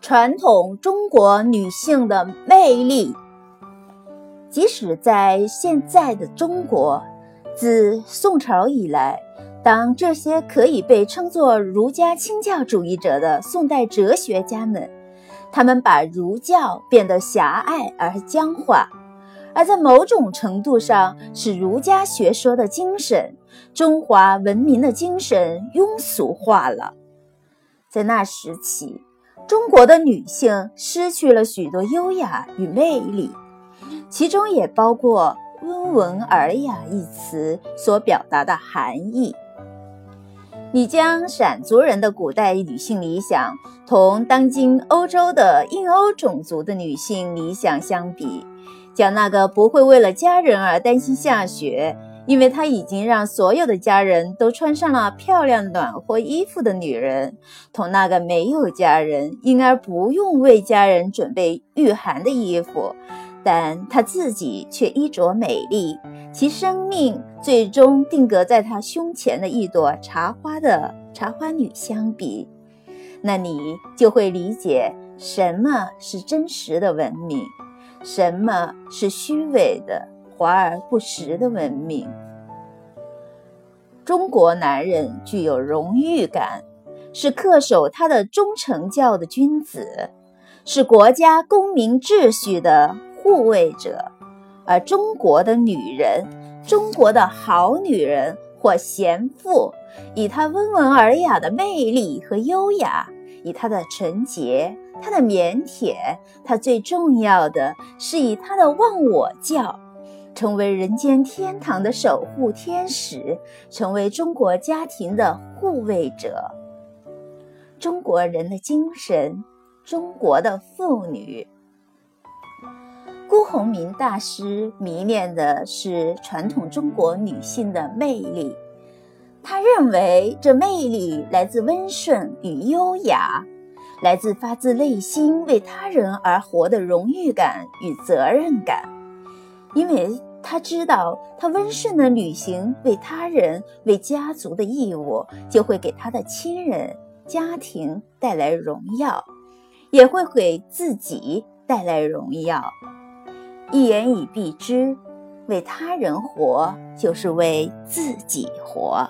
传统中国女性的魅力，即使在现在的中国，自宋朝以来，当这些可以被称作儒家清教主义者的宋代哲学家们，他们把儒教变得狭隘而僵化，而在某种程度上，使儒家学说的精神、中华文明的精神庸俗化了。在那时起。中国的女性失去了许多优雅与魅力，其中也包括“温文尔雅”一词所表达的含义。你将闪族人的古代女性理想同当今欧洲的印欧种族的女性理想相比，将那个不会为了家人而担心下雪。因为她已经让所有的家人都穿上了漂亮暖和衣服的女人，同那个没有家人，因而不用为家人准备御寒的衣服，但她自己却衣着美丽，其生命最终定格在她胸前的一朵茶花的茶花女相比，那你就会理解什么是真实的文明，什么是虚伪的。华而不实的文明。中国男人具有荣誉感，是恪守他的忠诚教的君子，是国家公民秩序的护卫者；而中国的女人，中国的好女人或贤妇，以她温文尔雅的魅力和优雅，以她的纯洁、她的腼腆，她最重要的是以她的忘我教。成为人间天堂的守护天使，成为中国家庭的护卫者。中国人的精神，中国的妇女。辜鸿铭大师迷恋的是传统中国女性的魅力，他认为这魅力来自温顺与优雅，来自发自内心为他人而活的荣誉感与责任感。因为他知道，他温顺的履行为他人、为家族的义务，就会给他的亲人、家庭带来荣耀，也会给自己带来荣耀。一言以蔽之，为他人活，就是为自己活。